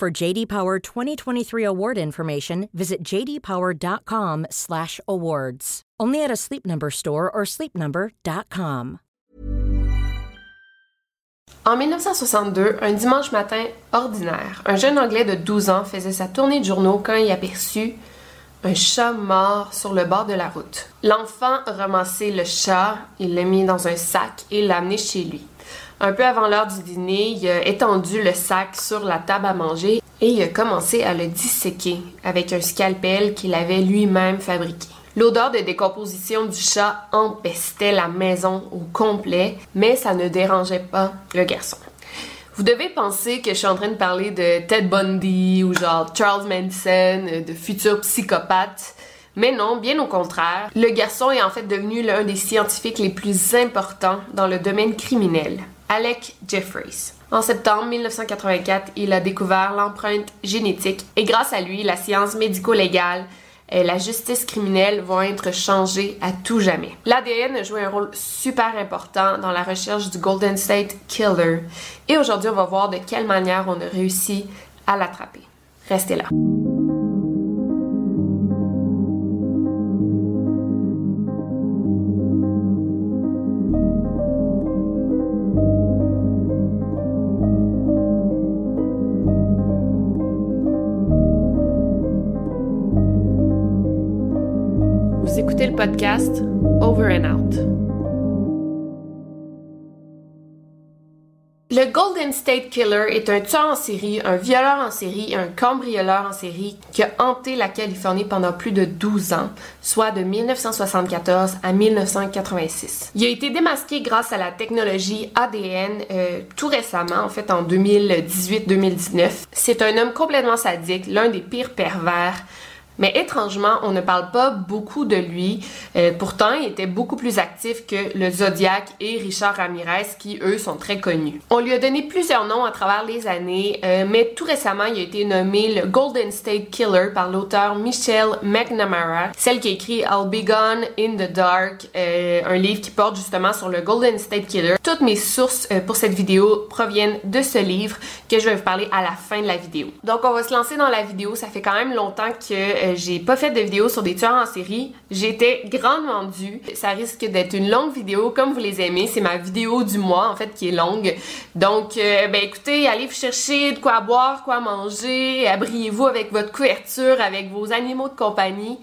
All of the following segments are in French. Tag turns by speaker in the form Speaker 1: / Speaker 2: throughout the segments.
Speaker 1: For JD Power 2023 award information, visit jdpower.com/awards. Only at a Sleep Number store or sleepnumber.com.
Speaker 2: En 1962, un dimanche matin ordinaire, un jeune Anglais de 12 ans faisait sa tournée de journaux quand il aperçut un chat mort sur le bord de la route. L'enfant a ramassé le chat, il l'a mis dans un sac et l'a amené chez lui. Un peu avant l'heure du dîner, il a étendu le sac sur la table à manger et il a commencé à le disséquer avec un scalpel qu'il avait lui-même fabriqué. L'odeur de décomposition du chat empestait la maison au complet, mais ça ne dérangeait pas le garçon. Vous devez penser que je suis en train de parler de Ted Bundy ou genre Charles Manson, de futurs psychopathes. Mais non, bien au contraire, le garçon est en fait devenu l'un des scientifiques les plus importants dans le domaine criminel, Alec Jeffreys. En septembre 1984, il a découvert l'empreinte génétique et grâce à lui, la science médico-légale et la justice criminelle vont être changées à tout jamais. L'ADN a joué un rôle super important dans la recherche du Golden State Killer et aujourd'hui on va voir de quelle manière on a réussi à l'attraper. Restez là. Podcast Over and Out. Le Golden State Killer est un tueur en série, un violeur en série et un cambrioleur en série qui a hanté la Californie pendant plus de 12 ans, soit de 1974 à 1986. Il a été démasqué grâce à la technologie ADN euh, tout récemment, en fait en 2018-2019. C'est un homme complètement sadique, l'un des pires pervers mais étrangement, on ne parle pas beaucoup de lui. Euh, pourtant, il était beaucoup plus actif que le Zodiac et Richard Ramirez, qui eux sont très connus. On lui a donné plusieurs noms à travers les années, euh, mais tout récemment, il a été nommé le Golden State Killer par l'auteur Michelle McNamara, celle qui a écrit I'll Be Gone in the Dark, euh, un livre qui porte justement sur le Golden State Killer. Toutes mes sources pour cette vidéo proviennent de ce livre que je vais vous parler à la fin de la vidéo. Donc, on va se lancer dans la vidéo. Ça fait quand même longtemps que j'ai pas fait de vidéo sur des tueurs en série. J'étais grandement due. Ça risque d'être une longue vidéo comme vous les aimez. C'est ma vidéo du mois en fait qui est longue. Donc euh, ben écoutez, allez vous chercher de quoi boire, quoi manger, abriez-vous avec votre couverture, avec vos animaux de compagnie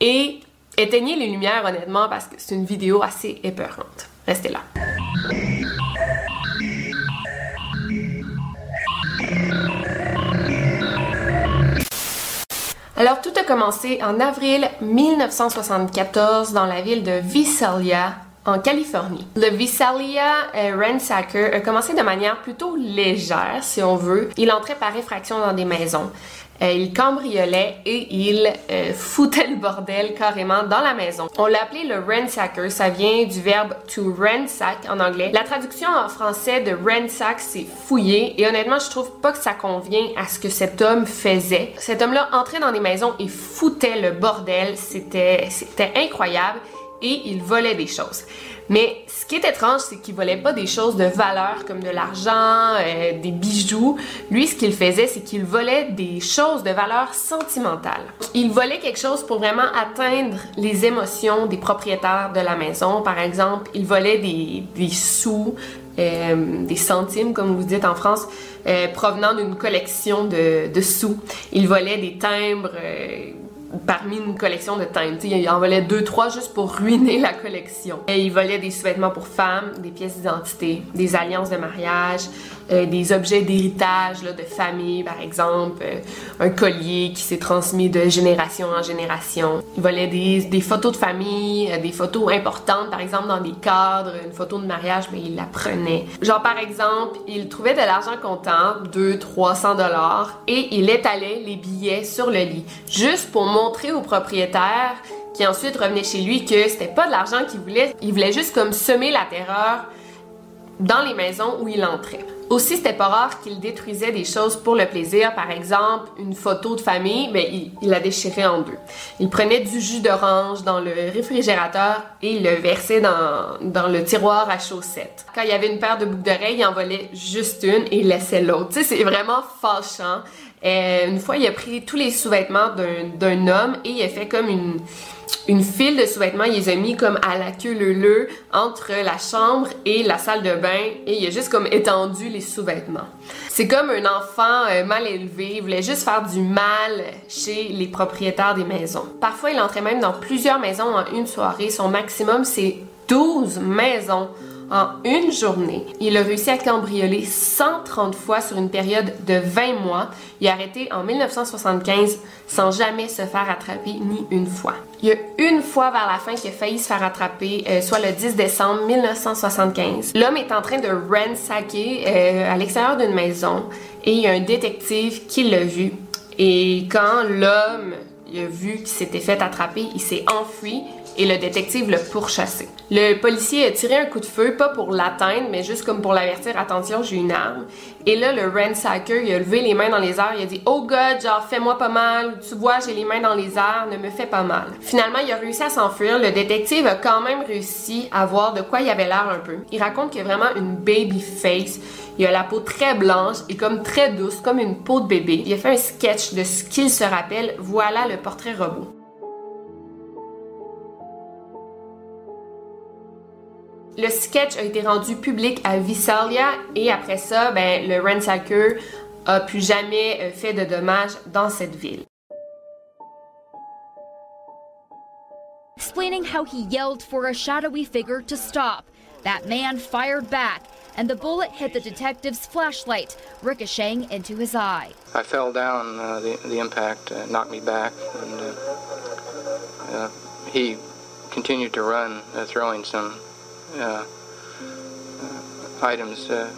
Speaker 2: et éteignez les lumières honnêtement parce que c'est une vidéo assez épeurante. Restez là. Alors tout a commencé en avril 1974 dans la ville de Visalia en Californie. Le Visalia euh, Ransacker a commencé de manière plutôt légère, si on veut. Il entrait par effraction dans des maisons. Euh, il cambriolait et il euh, foutait le bordel carrément dans la maison. On l'appelait le ransacker, ça vient du verbe to ransack en anglais. La traduction en français de ransack, c'est fouiller et honnêtement, je trouve pas que ça convient à ce que cet homme faisait. Cet homme-là entrait dans des maisons et foutait le bordel, c'était c'était incroyable et il volait des choses. Mais ce qui est étrange, c'est qu'il volait pas des choses de valeur comme de l'argent, euh, des bijoux. Lui, ce qu'il faisait, c'est qu'il volait des choses de valeur sentimentale. Il volait quelque chose pour vraiment atteindre les émotions des propriétaires de la maison. Par exemple, il volait des, sous, euh, des centimes, comme vous dites en France, euh, provenant d'une collection de, de, sous. Il volait des timbres parmi une collection de timbres. il en volait deux, trois juste pour ruiner la collection. Et il volait des sous-vêtements pour femmes, des pièces d'identité, des alliances de mariage, euh, des objets d'héritage de famille, par exemple, euh, un collier qui s'est transmis de génération en génération. Il volait des, photos de famille, euh, des photos importantes, par exemple dans des cadres, une photo de mariage, mais il la prenait. Genre par exemple, il trouvait de l'argent comptant, 2 300 dollars, et il étalait les billets sur le lit, juste pour montrer au propriétaire qui ensuite revenait chez lui que c'était pas de l'argent qu'il voulait, il voulait juste comme semer la terreur dans les maisons où il entrait. Aussi, c'était pas rare qu'il détruisait des choses pour le plaisir. Par exemple, une photo de famille, ben, il, la déchirait en deux. Il prenait du jus d'orange dans le réfrigérateur et il le versait dans, dans le tiroir à chaussettes. Quand il y avait une paire de boucles d'oreilles, il en volait juste une et il laissait l'autre. Tu sais, c'est vraiment fâchant. Euh, une fois, il a pris tous les sous-vêtements d'un homme et il a fait comme une, une file de sous-vêtements, il les a mis comme à la queue leu entre la chambre et la salle de bain et il a juste comme étendu les sous-vêtements. C'est comme un enfant euh, mal élevé, il voulait juste faire du mal chez les propriétaires des maisons. Parfois, il entrait même dans plusieurs maisons en une soirée. Son maximum, c'est 12 maisons en une journée. Il a réussi à cambrioler 130 fois sur une période de 20 mois. Il a arrêté en 1975 sans jamais se faire attraper ni une fois. Il y a une fois vers la fin qu'il a failli se faire attraper, euh, soit le 10 décembre 1975. L'homme est en train de ransacker euh, à l'extérieur d'une maison et il y a un détective qui l'a vu. Et quand l'homme a vu qu'il s'était fait attraper, il s'est enfui et le détective l'a pourchassé. Le policier a tiré un coup de feu, pas pour l'atteindre, mais juste comme pour l'avertir, attention, j'ai une arme. Et là, le ransacker, il a levé les mains dans les airs, il a dit Oh God, genre, fais-moi pas mal, tu vois, j'ai les mains dans les airs, ne me fais pas mal. Finalement, il a réussi à s'enfuir. Le détective a quand même réussi à voir de quoi il avait l'air un peu. Il raconte qu'il a vraiment une baby face. Il a la peau très blanche et comme très douce, comme une peau de bébé. Il a fait un sketch de ce qu'il se rappelle. Voilà le portrait robot. Le sketch a été rendu public à Visalia et après ça, ben, le ransacker a plus jamais euh, fait de dommages dans cette ville.
Speaker 3: Explaining how he yelled for a shadowy figure to stop. That man fired back, and the bullet hit the detective's flashlight, ricocheting into his eye.
Speaker 4: I fell down. Uh, the, the impact uh, knocked me back, and uh, uh he continued to run, uh, throwing some items uh,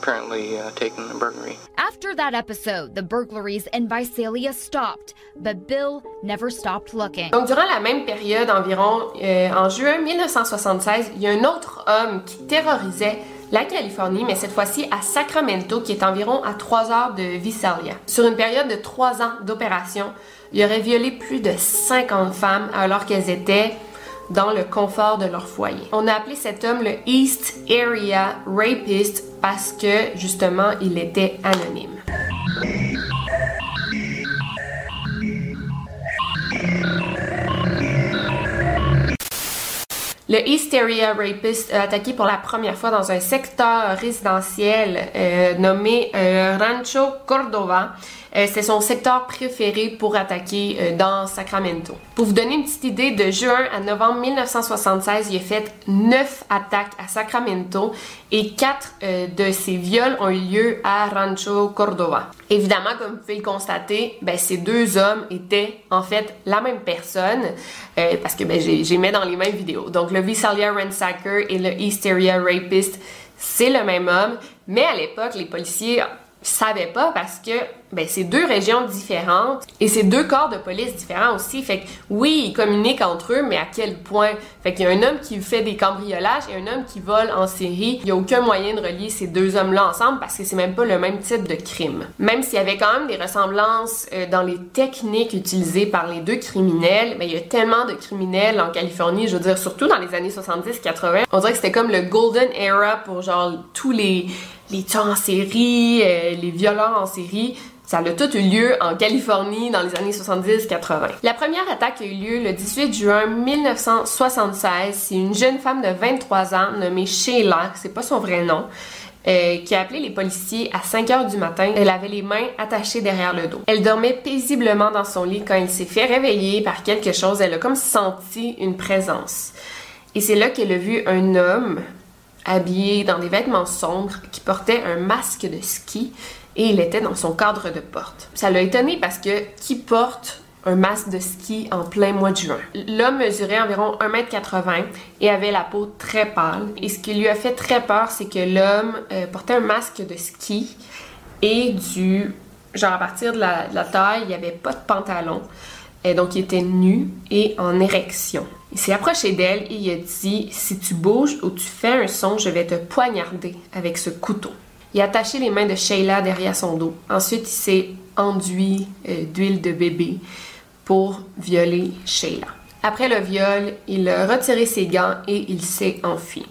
Speaker 4: apparently uh, taken in burglary.
Speaker 3: After that episode, the burglaries in Visalia stopped, but Bill never stopped looking.
Speaker 2: Donc, durant la même période, environ euh, en juin 1976, il y a un autre homme qui terrorisait la Californie, mais cette fois-ci à Sacramento, qui est environ à 3 heures de Visalia. Sur une période de 3 ans d'opération, il aurait violé plus de 50 femmes alors qu'elles étaient dans le confort de leur foyer. On a appelé cet homme le East Area Rapist parce que justement il était anonyme. Le East Area Rapist a attaqué pour la première fois dans un secteur résidentiel euh, nommé euh, Rancho Cordova. Euh, c'est son secteur préféré pour attaquer euh, dans Sacramento. Pour vous donner une petite idée, de juin à novembre 1976, il a fait 9 attaques à Sacramento et 4 euh, de ces viols ont eu lieu à Rancho Cordova. Évidemment, comme vous pouvez le constater, ben, ces deux hommes étaient en fait la même personne parce que ben, j'ai mis dans les mêmes vidéos. Donc le Visalia Ransacker et le East Area Rapist, c'est le même homme, mais à l'époque, les policiers savaient pas parce que ben, c'est deux régions différentes et c'est deux corps de police différents aussi. Fait que oui, ils communiquent entre eux, mais à quel point? Fait qu'il y a un homme qui fait des cambriolages et un homme qui vole en série. Il y a aucun moyen de relier ces deux hommes-là ensemble parce que c'est même pas le même type de crime. Même s'il y avait quand même des ressemblances euh, dans les techniques utilisées par les deux criminels, ben, il y a tellement de criminels en Californie, je veux dire, surtout dans les années 70-80. On dirait que c'était comme le golden era pour genre tous les les en série, euh, les violents en série. Ça a tout eu lieu en Californie dans les années 70-80. La première attaque a eu lieu le 18 juin 1976. C'est une jeune femme de 23 ans nommée Sheila, c'est pas son vrai nom, euh, qui a appelé les policiers à 5 heures du matin. Elle avait les mains attachées derrière le dos. Elle dormait paisiblement dans son lit quand elle s'est fait réveiller par quelque chose. Elle a comme senti une présence. Et c'est là qu'elle a vu un homme habillé dans des vêtements sombres, qui portait un masque de ski et il était dans son cadre de porte. Ça l'a étonné parce que qui porte un masque de ski en plein mois de juin? L'homme mesurait environ 1m80 et avait la peau très pâle. Et ce qui lui a fait très peur, c'est que l'homme euh, portait un masque de ski et du genre à partir de la, taille, il n'y avait pas de pantalon. Et donc il était nu et en érection. Il s'est approché d'elle et il a dit Si tu bouges ou tu fais un son, je vais te poignarder avec ce couteau. Il a attaché les mains de Sheila derrière son dos. Ensuite, il s'est enduit euh, d'huile de bébé pour violer Sheila. Après le viol, il a retiré ses gants et il s'est enfui.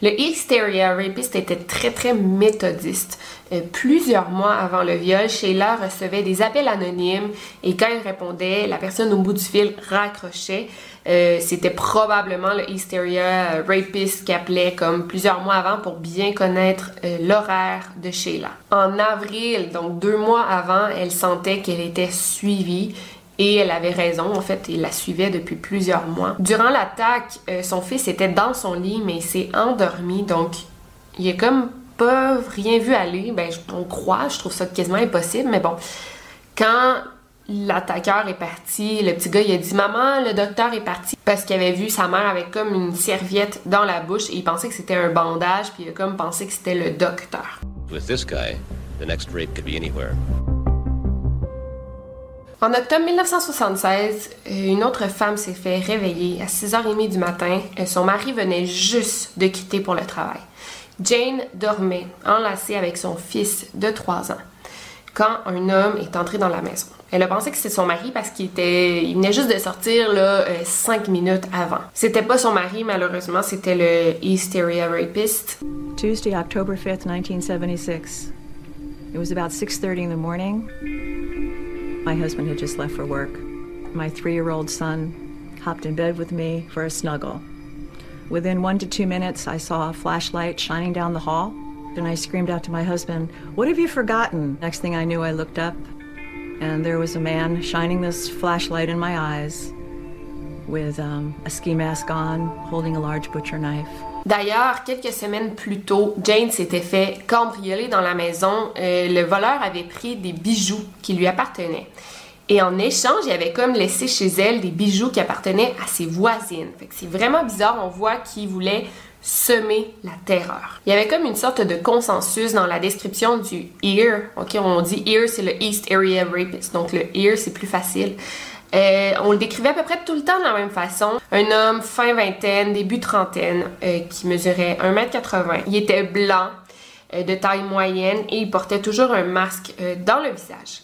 Speaker 2: Le Hysteria Rapist était très très méthodiste. Euh, plusieurs mois avant le viol, Sheila recevait des appels anonymes et quand il répondait, la personne au bout du fil raccrochait. Euh, c'était probablement le Hysteria Rapist qui appelait comme plusieurs mois avant pour bien connaître l'horaire de Sheila. En avril, donc deux mois avant, elle sentait qu'elle était suivie et elle avait raison, en fait, il la suivait depuis plusieurs mois. Durant l'attaque, euh, son fils était dans son lit, mais il s'est endormi, donc il a comme pas rien vu aller. Ben, on croit, je trouve ça quasiment impossible, mais bon. Quand l'attaqueur est parti, le petit gars, il a dit Maman, le docteur est parti. Parce qu'il avait vu sa mère avec comme une serviette dans la bouche et il pensait que c'était un bandage, puis il a comme pensé que c'était le docteur. En octobre 1976, une autre femme s'est fait réveiller à 6h30 du matin. Son mari venait juste de quitter pour le travail. Jane dormait enlacée avec son fils de 3 ans quand un homme est entré dans la maison. Elle a pensé que c'était son mari parce qu'il était, il venait juste de sortir là, 5 minutes avant. C'était pas son mari, malheureusement, c'était le Hysteria Rapist.
Speaker 5: Tuesday, October 5th, 1976. It was about 6:30 in the morning. My husband had just left for work. My three year old son hopped in bed with me for a snuggle. Within one to two minutes, I saw a flashlight shining down the hall, and I screamed out to my husband, What have you forgotten? Next thing I knew, I looked up, and there was a man shining this flashlight in my eyes with um, a ski mask on, holding a large butcher knife.
Speaker 2: D'ailleurs, quelques semaines plus tôt, Jane s'était fait cambrioler dans la maison. Euh, le voleur avait pris des bijoux qui lui appartenaient. Et en échange, il avait comme laissé chez elle des bijoux qui appartenaient à ses voisines. c'est vraiment bizarre, on voit qu'il voulait semer la terreur. Il y avait comme une sorte de consensus dans la description du ear. OK, on dit ear, c'est le East Area Rapist. Donc le ear, c'est plus facile. Euh, on le décrivait à peu près tout le temps de la même façon. Un homme fin vingtaine, début trentaine, euh, qui mesurait 1m80. Il était blanc, euh, de taille moyenne, et il portait toujours un masque dans le visage.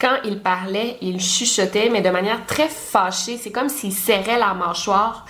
Speaker 2: Quand il parlait, il chuchotait, mais de manière très fâchée. C'est comme s'il serrait la mâchoire.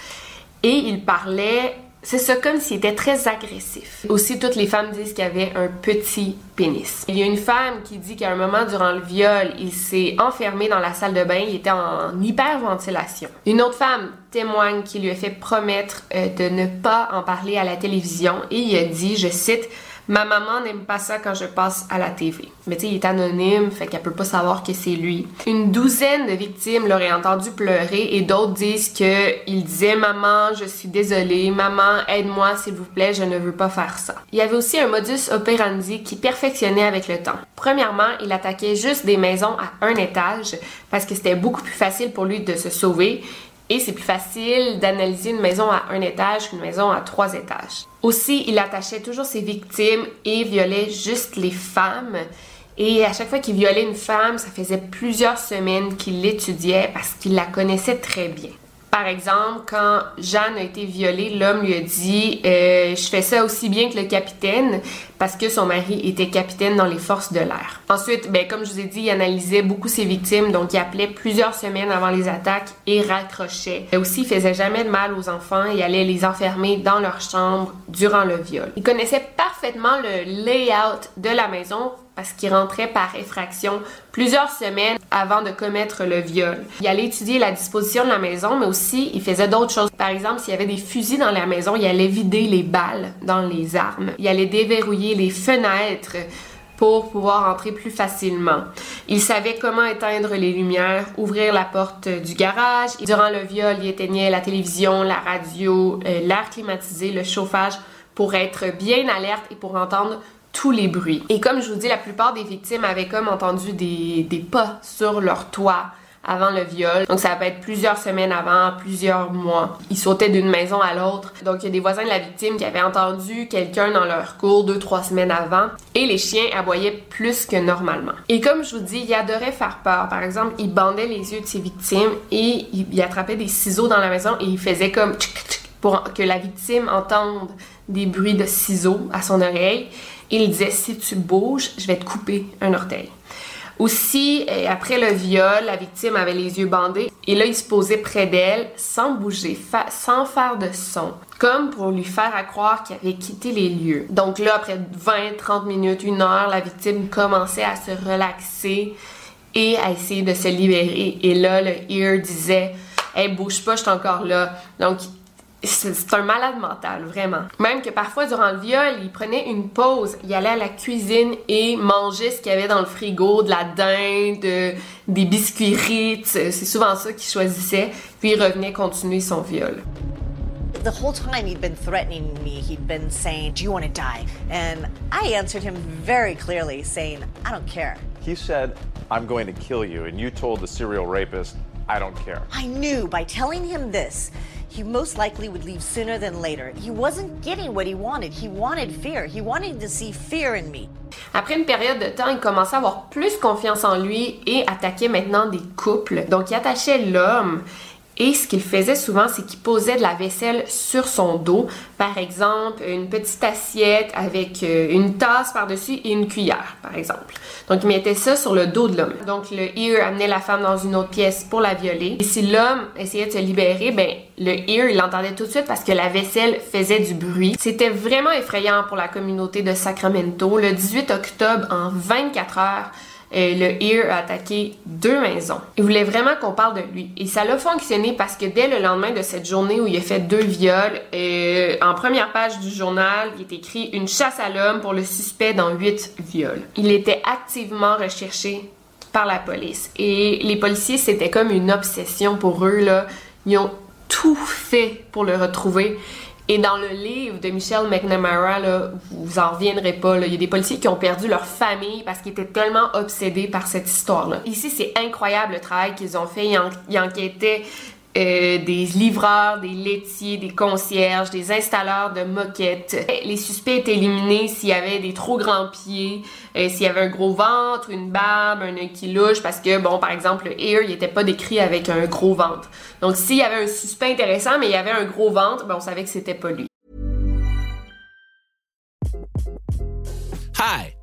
Speaker 2: Et il parlait c'est ça comme s'il était très agressif. Aussi, toutes les femmes disent qu'il avait un petit pénis. Il y a une femme qui dit qu'à un moment durant le viol, il s'est enfermé dans la salle de bain, il était en hyperventilation. Une autre femme témoigne qu'il lui a fait promettre euh, de ne pas en parler à la télévision et il a dit, je cite, Ma maman n'aime pas ça quand je passe à la TV. Mais tu sais, il est anonyme, fait qu'elle peut pas savoir que c'est lui. Une douzaine de victimes l'auraient entendu pleurer et d'autres disent que il disait maman, je suis désolée, maman, aide-moi s'il vous plaît, je ne veux pas faire ça. Il y avait aussi un modus operandi qui perfectionnait avec le temps. Premièrement, il attaquait juste des maisons à un étage parce que c'était beaucoup plus facile pour lui de se sauver et c'est plus facile d'analyser une maison à un étage qu'une maison à trois étages. Aussi, il attachait toujours ses victimes et violait juste les femmes. Et à chaque fois qu'il violait une femme, ça faisait plusieurs semaines qu'il l'étudiait parce qu'il la connaissait très bien. Par exemple, quand Jeanne a été violée, l'homme lui a dit euh, Je fais ça aussi bien que le capitaine parce que son mari était capitaine dans les forces de l'air. Ensuite, ben, comme je vous ai dit, il analysait beaucoup ses victimes, donc il appelait plusieurs semaines avant les attaques et raccrochait. Et aussi, il faisait jamais de mal aux enfants et allait les enfermer dans leur chambre durant le viol. Il connaissait parfaitement le layout de la maison parce qu'il rentrait par effraction plusieurs semaines avant de commettre le viol. Il allait étudier la disposition de la maison, mais aussi il faisait d'autres choses. Par exemple, s'il y avait des fusils dans la maison, il allait vider les balles dans les armes. Il allait déverrouiller les fenêtres pour pouvoir entrer plus facilement. Il savait comment éteindre les lumières, ouvrir la porte du garage. Durant le viol, il éteignait la télévision, la radio, euh, l'air climatisé, le chauffage pour être bien alerte et pour entendre tous les bruits. Et comme je vous dis, la plupart des victimes avaient comme entendu des, pas sur leur toit avant le viol. Donc ça peut être plusieurs semaines avant, plusieurs mois. Ils sautaient d'une maison à l'autre. Donc il y a des voisins de la victime qui avaient entendu quelqu'un dans leur cour deux, trois semaines avant. Et les chiens aboyaient plus que normalement. Et comme je vous dis, il adorait faire peur. Par exemple, il bandait les yeux de ses victimes et il, attrapait des ciseaux dans la maison et il faisait comme pour que la victime entende des bruits de ciseaux à son oreille. Il disait si tu bouges, je vais te couper un orteil. Aussi, euh, après le viol, la victime avait les yeux bandés et là, il se posait près d'elle sans bouger, sans faire de son, comme pour lui faire croire qu'il avait quitté les lieux. Donc là, après 20, 30 minutes, une heure, la victime commençait à se relaxer et à essayer de se libérer. Et là, le ear disait Hey, bouge pas, je suis encore là. Donc, c'est un malade mental, vraiment. Même que parfois, durant le viol, il prenait une pause, il allait à la cuisine et mangeait ce qu'il y avait dans le frigo, de la dinde, des biscuits Ritz, c'est souvent ça qu'il choisissait, puis il revenait continuer son viol.
Speaker 6: The whole time he'd been threatening me, he'd been saying, Do you want to die? And I answered him very clearly, saying, I don't care.
Speaker 7: He said, I'm going to kill you. And you told the serial rapist, I don't care.
Speaker 6: I knew by telling him this, he most likely would leave sooner than later. He wasn't getting what he wanted. He wanted fear. He wanted to see fear in me.
Speaker 2: Après une période de temps, il commençait à avoir plus confiance en lui et attaquait maintenant des couples. Donc, il attachait l'homme et ce qu'il faisait souvent, c'est qu'il posait de la vaisselle sur son dos. Par exemple, une petite assiette avec euh, une tasse par-dessus et une cuillère, par exemple. Donc, il mettait ça sur le dos de l'homme. Donc, le ear amenait la femme dans une autre pièce pour la violer. Et si l'homme essayait de se libérer, ben, le ear, il l'entendait tout de suite parce que la vaisselle faisait du bruit. C'était vraiment effrayant pour la communauté de Sacramento. Le 18 octobre, en 24 heures, euh, le Ear a attaqué deux maisons. Il voulait vraiment qu'on parle de lui. Et ça a fonctionné parce que dès le lendemain de cette journée où il a fait deux viols, euh, en première page du journal, il est écrit une chasse à l'homme pour le suspect dans huit viols. Il était activement recherché par la police. Et les policiers, c'était comme une obsession pour eux, là. Ils ont tout fait pour le retrouver. Et dans le livre de Michelle McNamara, vous en reviendrez pas, il y a des policiers qui ont perdu leur famille parce qu'ils étaient tellement obsédés par cette histoire-là. Ici, c'est incroyable le travail qu'ils ont fait. Ils, enquêtaient euh, des livreurs, des laitiers, des concierges, des installeurs de moquettes. Les suspects étaient éliminés s'il y avait des trop grands pieds, euh, s'il y avait un gros ventre, une barbe, un œil qui louche, parce que, bon, par exemple, le ear, il n'était pas décrit avec un gros ventre. Donc, s'il y avait un suspect intéressant, mais il y avait un gros ventre, ben, on savait que c'était pas lui.
Speaker 8: Hi,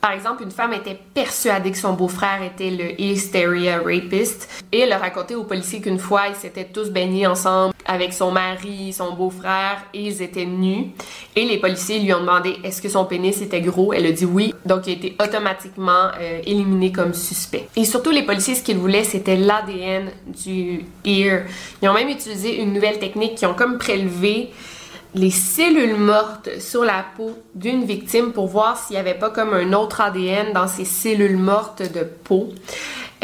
Speaker 2: Par exemple, une femme était persuadée que son beau-frère était le hysteria rapist et elle a raconté aux policiers qu'une fois, ils s'étaient tous baignés ensemble avec son mari, son beau-frère et ils étaient nus. Et les policiers lui ont demandé est-ce que son pénis était gros? Elle a dit oui, donc il a été automatiquement euh, éliminé comme suspect. Et surtout, les policiers, ce qu'ils voulaient, c'était l'ADN du ear. Ils ont même utilisé une nouvelle technique qui ont comme prélevé les cellules mortes sur la peau d'une victime pour voir s'il n'y avait pas comme un autre ADN dans ces cellules mortes de peau.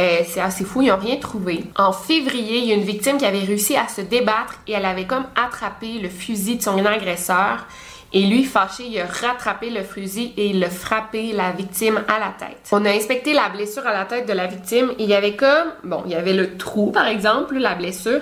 Speaker 2: Euh, c'est assez fou, ils n'ont rien trouvé. En février, il y a une victime qui avait réussi à se débattre et elle avait comme attrapé le fusil de son agresseur Et lui, fâché, il a rattrapé le fusil et il a frappé la victime à la tête. On a inspecté la blessure à la tête de la victime il y avait comme, bon, il y avait le trou par exemple, la blessure,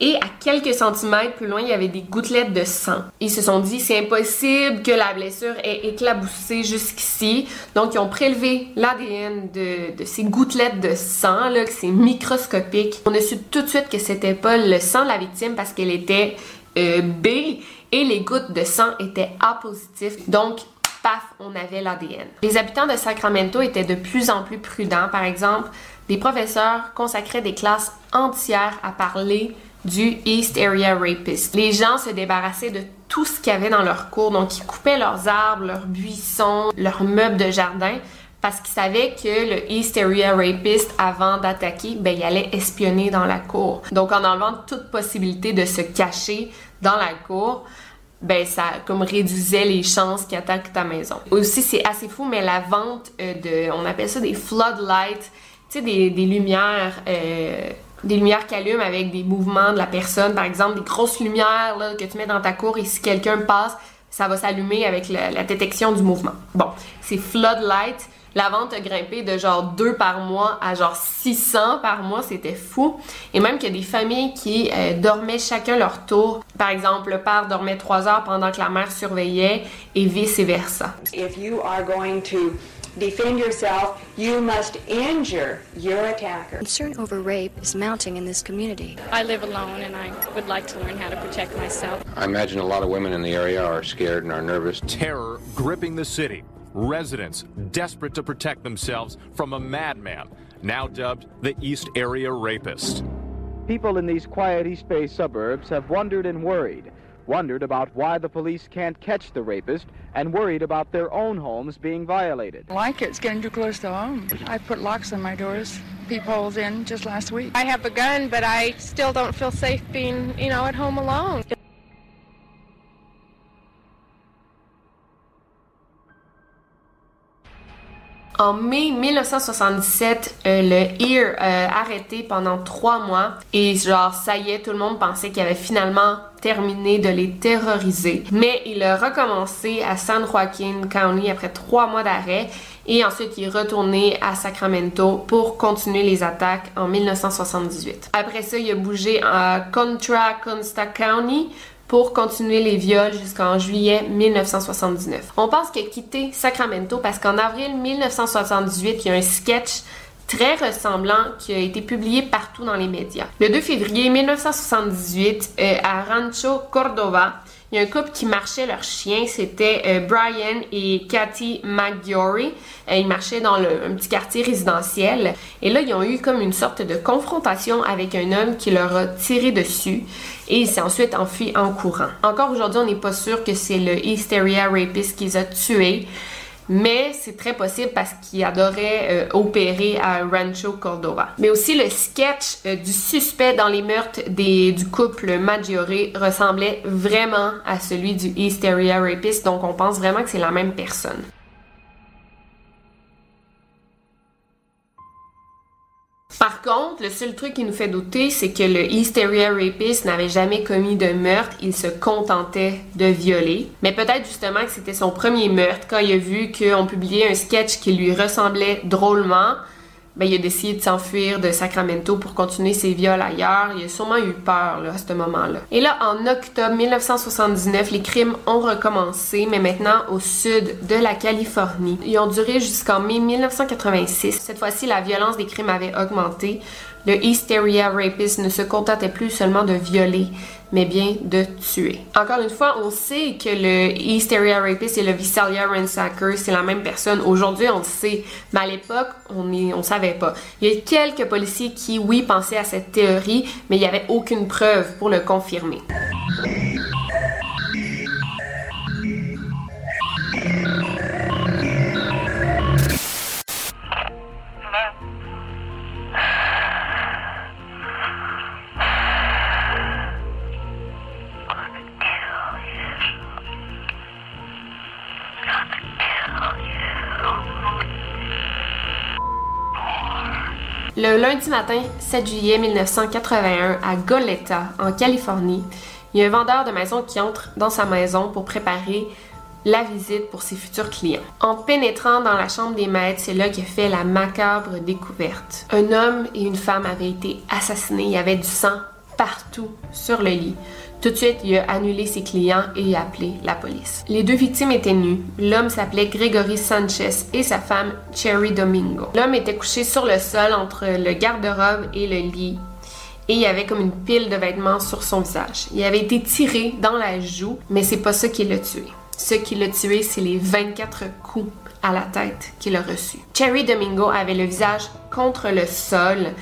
Speaker 2: et à quelques centimètres plus loin, il y avait des gouttelettes de sang. Ils se sont dit, c'est impossible que la blessure ait éclaboussé jusqu'ici. Donc, ils ont prélevé l'ADN de, de, ces gouttelettes de sang, là, que c'est microscopique. On a su tout de suite que c'était pas le sang de la victime parce qu'elle était euh, B et les gouttes de sang étaient A positif. Donc, paf, on avait l'ADN. Les habitants de Sacramento étaient de plus en plus prudents. Par exemple, des professeurs consacraient des classes entières à parler du East Area Rapist. Les gens se débarrassaient de tout ce qu'il y avait dans leur cours, donc ils coupaient leurs arbres, leurs buissons, leurs meubles de jardin parce qu'ils savaient que le East Area Rapist, avant d'attaquer, ben, il allait espionner dans la cour. Donc, en enlevant toute possibilité de se cacher dans la cour, ben ça comme réduisait les chances qu'il attaque ta maison. Aussi, c'est assez fou, mais la vente euh, de, on appelle ça des floodlights, tu sais, des, des lumières euh, des lumières qui allument avec des mouvements de la personne, par exemple des grosses lumières là, que tu mets dans ta cour et si quelqu'un passe, ça va s'allumer avec la, détection du mouvement. Bon, c'est floodlight. La vente a grimpé de genre 2 par mois à genre 600 par mois, c'était fou. Et même qu'il y a des familles qui euh, dormaient chacun leur tour. Par exemple, le père dormait 3 heures pendant que la mère surveillait et vice-versa.
Speaker 9: If you are going to defend yourself, you must injure your attacker.
Speaker 10: Concern over rape is mounting in this community.
Speaker 11: I live alone and I would like to learn how to protect myself.
Speaker 12: I imagine a lot of women in the area are scared and are nervous.
Speaker 13: Terror gripping the city. Residents desperate to protect themselves from a madman, now dubbed the East Area Rapist.
Speaker 14: People in these quiet East Bay suburbs have wondered and worried. Wondered about why the police can't catch the rapist and worried about their own homes being violated.
Speaker 15: Like it, it's getting too close to home. I put locks on my doors, peepholes in just last week.
Speaker 11: I have a gun, but I still don't feel safe being, you know, at home alone.
Speaker 2: En mai 1977, euh, le EAR euh, arrêté pendant trois mois et genre ça y est, tout le monde pensait qu'il avait finalement terminé de les terroriser. Mais il a recommencé à San Joaquin County après trois mois d'arrêt et ensuite il est retourné à Sacramento pour continuer les attaques en 1978. Après ça, il a bougé à Contra Costa County pour continuer les viols jusqu'en juillet 1979. On pense qu'il a quitté Sacramento parce qu'en avril 1978, il y a un sketch très ressemblant qui a été publié partout dans les médias. Le 2 février 1978, euh, à Rancho Cordova, il y a un couple qui marchait leur chien, c'était euh, Brian et Cathy McGiory. Euh, ils marchaient dans un petit quartier résidentiel. Et là, ils ont eu comme une sorte de confrontation avec un homme qui leur a tiré dessus. Et il s'est ensuite enfui en courant. Encore aujourd'hui, on n'est pas sûr que c'est le Hysteria Rapist qui les a tués mais c'est très possible parce qu'il adorait euh, opérer à Rancho Cordova. Mais aussi le sketch euh, du suspect dans les meurtres du couple Maggiore ressemblait vraiment à celui du Hysteria Rapist, donc on pense vraiment que c'est la même personne. Par contre, le seul truc qui nous fait douter, c'est que le Hysteria Rapist n'avait jamais commis de meurtre, il se contentait de violer. Mais peut-être justement que c'était son premier meurtre quand il a vu qu'on publiait un sketch qui lui ressemblait drôlement ben, il a décidé de s'enfuir de Sacramento pour continuer ses viols ailleurs. Il a sûrement eu peur là, à ce moment-là. Et là, en octobre 1979, les crimes ont recommencé, mais maintenant au sud de la Californie. Ils ont duré jusqu'en mai 1986. Cette fois-ci, la violence des crimes avait augmenté. Le Hysteria Rapist ne se contentait plus seulement de violer, mais bien de tuer. Encore une fois, on sait que le Hysteria Rapist et le Visalia Ransacker, c'est la même personne. Aujourd'hui, on le sait, mais à l'époque, on ne savait pas. Il y a quelques policiers qui, oui, pensaient à cette théorie, mais il n'y avait aucune preuve pour le confirmer. Le lundi matin, 7 juillet 1981, à Goleta, en Californie, il y a un vendeur de maison qui entre dans sa maison pour préparer la visite pour ses futurs clients. En pénétrant dans la chambre des maîtres, c'est là qu'il fait la macabre découverte. Un homme et une femme avaient été assassinés, il y avait du sang partout sur le lit. Tout de suite, il a annulé ses clients et a appelé la police. Les deux victimes étaient nues. L'homme s'appelait Gregory Sanchez et sa femme Cherry Domingo. L'homme était couché sur le sol entre le garde-robe et le lit et il y avait comme une pile de vêtements sur son visage. Il avait été tiré dans la joue, mais c'est pas ça qui l'a tué. Ce qui l'a tué, c'est les 24 coups à la tête qu'il a reçus. Cherry Domingo avait le visage contre le sol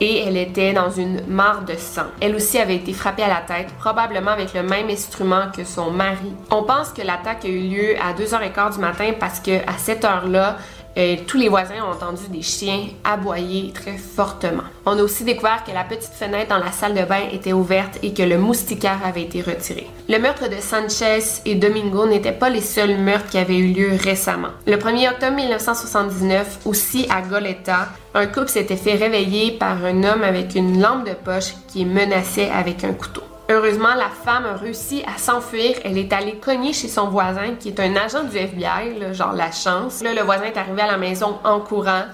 Speaker 2: et elle était dans une mare de sang. Elle aussi avait été frappée à la tête, probablement avec le même instrument que son mari. On pense que l'attaque a eu lieu à 2h15 du matin parce que à cette heure-là, euh, tous les voisins ont entendu des chiens aboyer très fortement. On a aussi découvert que la petite fenêtre dans la salle de bain était ouverte et que le moustiquaire avait été retiré. Le meurtre de Sanchez et Domingo n'étaient pas les seuls meurtres qui avaient eu lieu récemment. Le 1er octobre 1979, aussi à Goleta, un couple s'était fait réveiller par un homme avec une lampe de poche qui menaçait avec un couteau. Heureusement, la femme a réussi à s'enfuir. Elle est allée cogner chez son voisin, qui est un agent du FBI, genre la chance. Là, le voisin est arrivé à la maison en courant.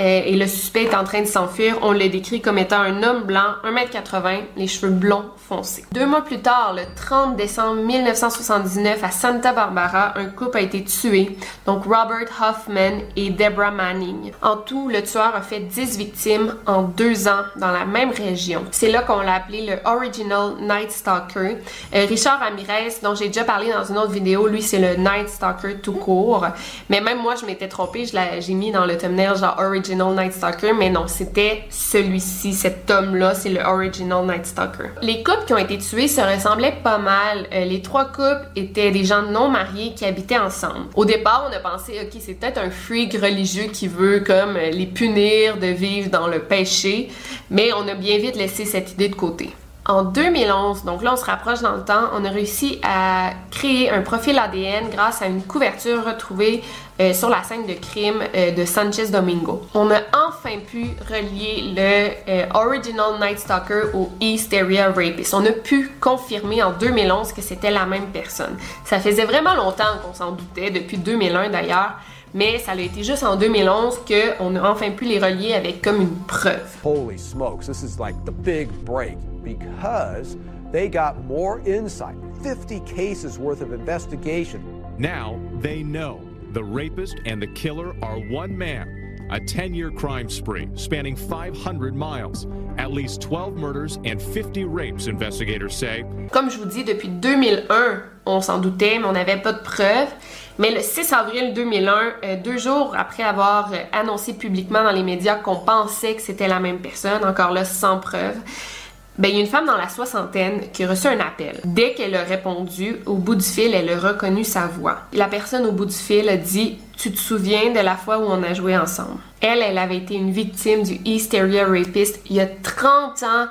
Speaker 2: Euh, et le suspect est en train de s'enfuir. On le décrit comme étant un homme blanc, 1m80, les cheveux blonds foncés. Deux mois plus tard, le 30 décembre 1979, à Santa Barbara, un couple a été tué, donc Robert Hoffman et Deborah Manning. En tout, le tueur a fait 10 victimes en deux ans dans la même région. C'est là qu'on l'a appelé le Original Night Stalker. Euh, Richard Ramirez, dont j'ai déjà parlé dans une autre vidéo, lui c'est le Night Stalker tout court. Mais même moi, je m'étais trompée, j'ai mis dans le thumbnail genre Original Original Night Stalker, mais non, c'était celui-ci, cet homme-là, c'est le Original Night Stalker. Les couples qui ont été tués se ressemblaient pas mal. Euh, les trois couples étaient des gens non mariés qui habitaient ensemble. Au départ, on a pensé, ok, c'est peut-être un freak religieux qui veut comme les punir de vivre dans le péché, mais on a bien vite laissé cette idée de côté. En 2011, donc là on se rapproche dans le temps, on a réussi à créer un profil ADN grâce à une couverture retrouvée euh, sur la scène de crime euh, de Sanchez Domingo. On a enfin pu relier le euh, Original Night Stalker au East Area Rapist. On a pu confirmer en 2011 que c'était la même personne. Ça faisait vraiment longtemps qu'on s'en doutait, depuis 2001 d'ailleurs mais ça a été juste en 2011 qu'on a enfin pu les relier avec comme une preuve.
Speaker 16: Holy smokes, this is like the big break because they got more insight, 50 cases worth of investigation.
Speaker 13: Now they know the rapist and the killer are one man. A 10 year crime spree spanning 500 miles. At least 12 murders and 50 rapes, investigators say.
Speaker 2: Comme je vous dis, depuis 2001, on s'en doutait, mais on n'avait pas de preuves. Mais le 6 avril 2001, euh, deux jours après avoir euh, annoncé publiquement dans les médias qu'on pensait que c'était la même personne, encore là sans preuve, ben, il y a une femme dans la soixantaine qui a reçu un appel. Dès qu'elle a répondu, au bout du fil, elle a reconnu sa voix. La personne au bout du fil a dit Tu te souviens de la fois où on a joué ensemble Elle, elle avait été une victime du East Area Rapist il y a 30 ans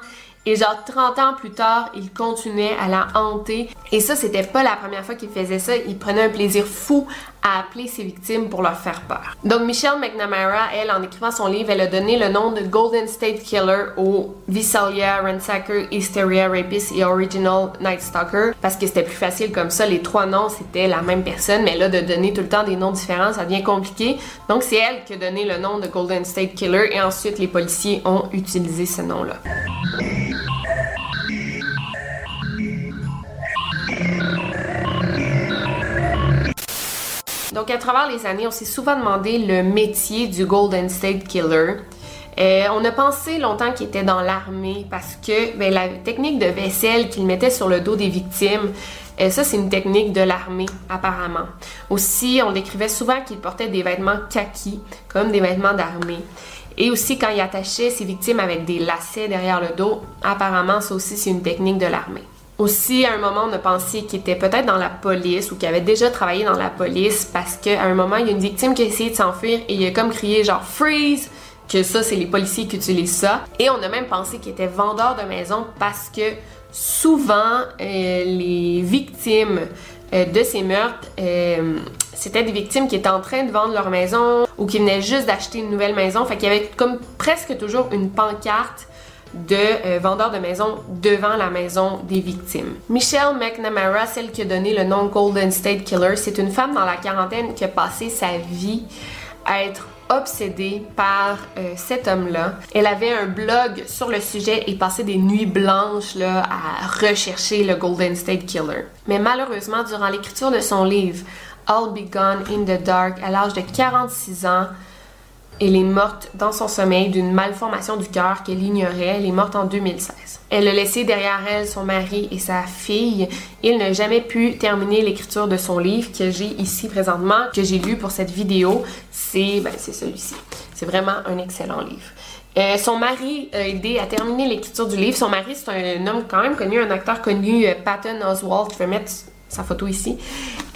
Speaker 2: et genre 30 ans plus tard, il continuait à la hanter. Et ça, c'était pas la première fois qu'il faisait ça. Il prenait un plaisir fou à appeler ses victimes pour leur faire peur. Donc Michelle McNamara, elle, en écrivant son livre, elle a donné le nom de Golden State Killer au Visalia, Ransacker, Hysteria Rapist et Original Night Stalker parce que c'était plus facile comme ça. Les trois noms, c'était la même personne. Mais là, de donner tout le temps des noms différents, ça devient compliqué. Donc c'est elle qui a donné le nom de Golden State Killer et ensuite les policiers ont utilisé ce nom-là. Donc, à travers les années, on s'est souvent demandé le métier du Golden State Killer. Euh, on a pensé longtemps qu'il était dans l'armée parce que ben, la technique de vaisselle qu'il mettait sur le dos des victimes, euh, ça c'est une technique de l'armée apparemment. Aussi, on décrivait souvent qu'il portait des vêtements kaki, comme des vêtements d'armée. Et aussi quand il attachait ses victimes avec des lacets derrière le dos, apparemment ça aussi c'est une technique de l'armée. Aussi, à un moment, on a pensé qu'il était peut-être dans la police ou qu'il avait déjà travaillé dans la police parce qu'à un moment, il y a une victime qui a essayé de s'enfuir et il a comme crié genre freeze que ça, c'est les policiers qui utilisent ça. Et on a même pensé qu'il était vendeur de maison parce que souvent, euh, les victimes euh, de ces meurtres, euh, c'était des victimes qui étaient en train de vendre leur maison ou qui venaient juste d'acheter une nouvelle maison. Fait qu'il y avait comme presque toujours une pancarte de euh, vendeurs de maisons devant la maison des victimes. Michelle McNamara, celle qui a donné le nom Golden State Killer, c'est une femme dans la quarantaine qui a passé sa vie à être obsédée par euh, cet homme-là. Elle avait un blog sur le sujet et passait des nuits blanches là, à rechercher le Golden State Killer. Mais malheureusement, durant l'écriture de son livre All Be Gone in the Dark, à l'âge de 46 ans, elle est morte dans son sommeil d'une malformation du cœur qu'elle ignorait. Elle est morte en 2016. Elle a laissé derrière elle son mari et sa fille. Il n'a jamais pu terminer l'écriture de son livre que j'ai ici présentement, que j'ai lu pour cette vidéo. C'est ben, celui-ci. C'est vraiment un excellent livre. Euh, son mari a aidé à terminer l'écriture du livre. Son mari, c'est un homme quand même connu, un acteur connu, euh, Patton Oswalt. Je mettre sa photo ici.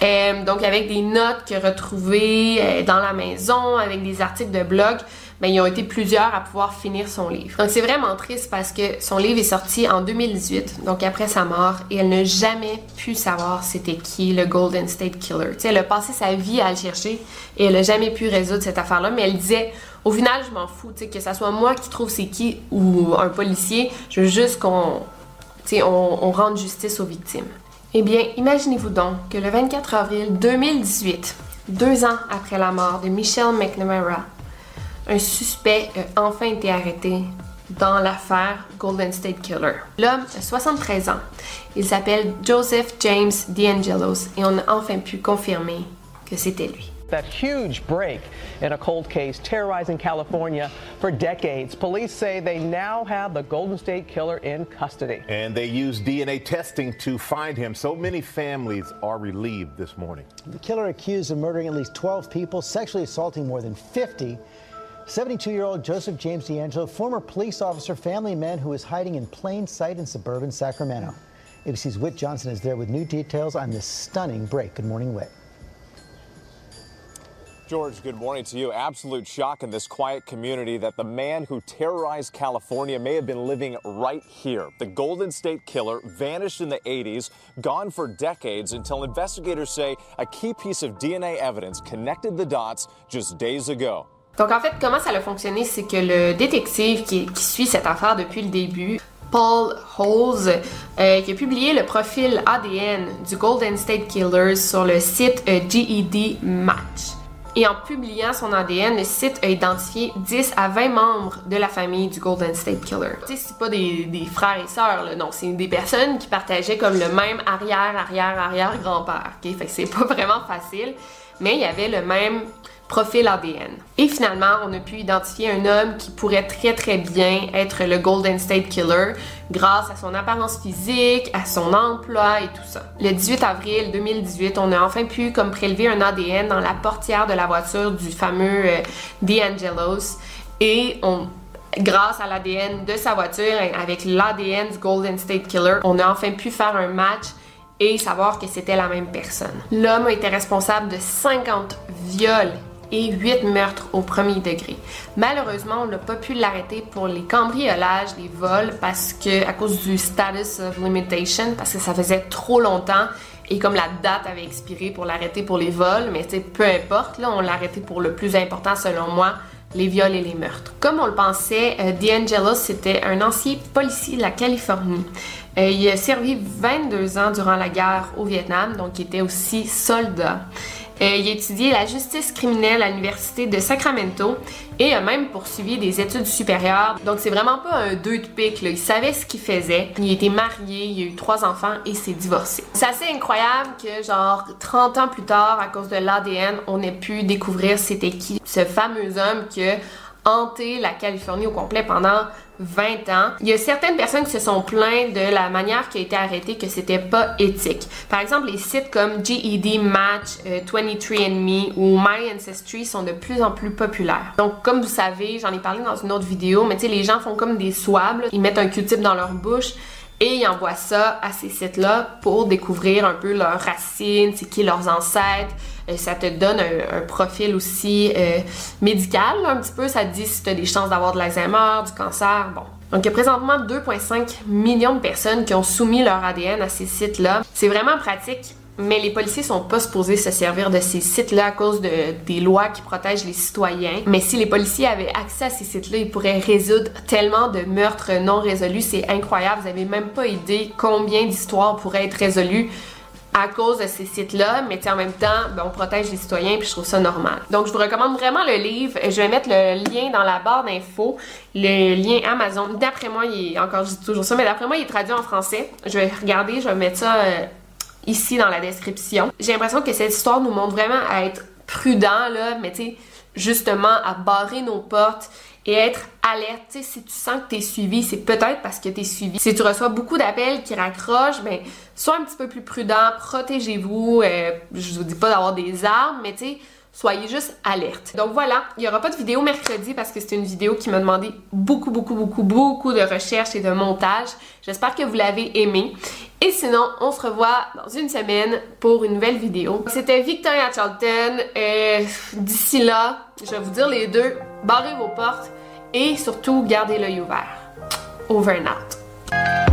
Speaker 2: Euh, donc avec des notes a retrouvées euh, dans la maison, avec des articles de blog, ben, ils ont été plusieurs à pouvoir finir son livre. Donc c'est vraiment triste parce que son livre est sorti en 2018, donc après sa mort, et elle n'a jamais pu savoir c'était qui le Golden State Killer. sais, elle a passé sa vie à le chercher et elle n'a jamais pu résoudre cette affaire-là, mais elle disait au final, je m'en fous, que ça soit moi qui trouve c'est qui ou un policier, je veux juste qu'on on, on rende justice aux victimes. Eh bien, imaginez-vous donc que le 24 avril 2018, deux ans après la mort de Michelle McNamara, un suspect a enfin été arrêté dans l'affaire Golden State Killer. L'homme a 73 ans. Il s'appelle Joseph James DeAngelos et on a enfin pu confirmer que c'était lui.
Speaker 17: That huge break in a cold case terrorizing California for decades. Police say they now have the Golden State Killer in custody.
Speaker 18: And they used DNA testing to find him. So many families are relieved this morning.
Speaker 19: The killer accused of murdering at least 12 people, sexually assaulting more than 50. 72 year old Joseph James D'Angelo, former police officer, family man who is hiding in plain sight in suburban Sacramento. ABC's Whit Johnson is there with new details on this stunning break. Good morning, Whit.
Speaker 7: George, good morning to you. Absolute shock in this quiet community that the man who terrorized California may have been living right here. The Golden State Killer vanished in the 80s, gone for decades, until investigators say a key piece of DNA evidence connected the dots just days ago.
Speaker 2: Donc en fait, comment ça a fonctionné, c'est que le détective qui, qui, suit cette affaire depuis le début, Paul Holes, euh, qui a publié le profil ADN du Golden State Killer sur le site euh, GED Match. Et en publiant son ADN, le site a identifié 10 à 20 membres de la famille du Golden State Killer. Tu sais, c'est pas des, frères et sœurs, non, c'est des personnes qui partageaient comme le même arrière, arrière, arrière grand-père. ok? Fait que c'est pas vraiment facile, mais il y avait le même profil ADN. Et finalement, on a pu identifier un homme qui pourrait très très bien être le Golden State Killer grâce à son apparence physique, à son emploi et tout ça. Le 18 avril 2018, on a enfin pu comme prélever un ADN dans la portière de la voiture du fameux euh, D'Angelos et on grâce à l'ADN de sa voiture avec l'ADN du Golden State Killer, on a enfin pu faire un match et savoir que c'était la même personne. L'homme était responsable de 50 viols et 8 meurtres au premier degré. Malheureusement, on n'a pas pu l'arrêter pour les cambriolages, les vols, parce que à cause du status of limitation, parce que ça faisait trop longtemps et comme la date avait expiré pour l'arrêter pour les vols, mais peu importe, là, on l'a arrêté pour le plus important selon moi, les viols et les meurtres. Comme on le pensait, euh, D'Angelo, c'était un ancien policier de la Californie. Euh, il a servi 22 ans durant la guerre au Vietnam, donc il était aussi soldat. Euh, il a étudié la justice criminelle à l'université de Sacramento et a même poursuivi des études supérieures. Donc c'est vraiment pas un deux de pique, il savait ce qu'il faisait. Il était marié, il a eu trois enfants et s'est divorcé. C'est assez incroyable que genre 30 ans plus tard, à cause de l'ADN, on ait pu découvrir c'était qui ce fameux homme qui a hanté la Californie au complet pendant 20 ans. Il y a certaines personnes qui se sont plaintes de la manière qui a été arrêté, que c'était pas éthique. Par exemple, les sites comme GED Match, 23andMe euh, ou My Ancestry sont de plus en plus populaires. Donc, comme vous savez, j'en ai parlé dans une autre vidéo, mais tu sais, les gens font comme des swabs, ils mettent un Q-tip dans leur bouche et ils envoient ça à ces sites-là pour découvrir un peu leurs racines, c'est qui leurs ancêtres, euh, ça te donne un, profil aussi euh, médical, un petit peu. Ça te dit si tu as des chances d'avoir de l'Alzheimer, du cancer, bon. Donc, il y a présentement 2,5 millions de personnes qui ont soumis leur ADN à ces sites-là. C'est vraiment pratique mais les policiers sont pas supposés se servir de ces sites-là à cause de, des lois qui protègent les citoyens. Mais si les policiers avaient accès à ces sites-là, ils pourraient résoudre tellement de meurtres non résolus. C'est incroyable. Vous avez même pas idée combien d'histoires pourraient être résolues à cause de ces sites-là, mais en même temps, ben, on protège les citoyens, puis je trouve ça normal. Donc, je vous recommande vraiment le livre. Je vais mettre le lien dans la barre d'infos, le lien Amazon. D'après moi, il est, encore, toujours ça, mais d'après moi, il est traduit en français. Je vais regarder, je vais mettre ça euh, ici dans la description. J'ai l'impression que cette histoire nous montre vraiment à être prudent, là, mais tu sais, justement, à barrer nos portes et être alerte. si tu sens que tu es suivi, c'est peut-être parce que tu es suivi. Si tu reçois beaucoup d'appels qui raccrochent, ben, sois un petit peu plus prudent, protégez-vous. Euh, je vous dis pas d'avoir des armes, mais tu sais, soyez juste alerte. Donc voilà, il n'y aura pas de vidéo mercredi parce que c'est une vidéo qui m'a demandé beaucoup, beaucoup, beaucoup, beaucoup de recherche et de montage. J'espère que vous l'avez aimé. Et sinon, on se revoit dans une semaine pour une nouvelle vidéo. C'était Victoria Charlton. Euh, d'ici là, je vais vous dire les deux, barrez vos portes et surtout gardez l'œil ouvert. Over and out.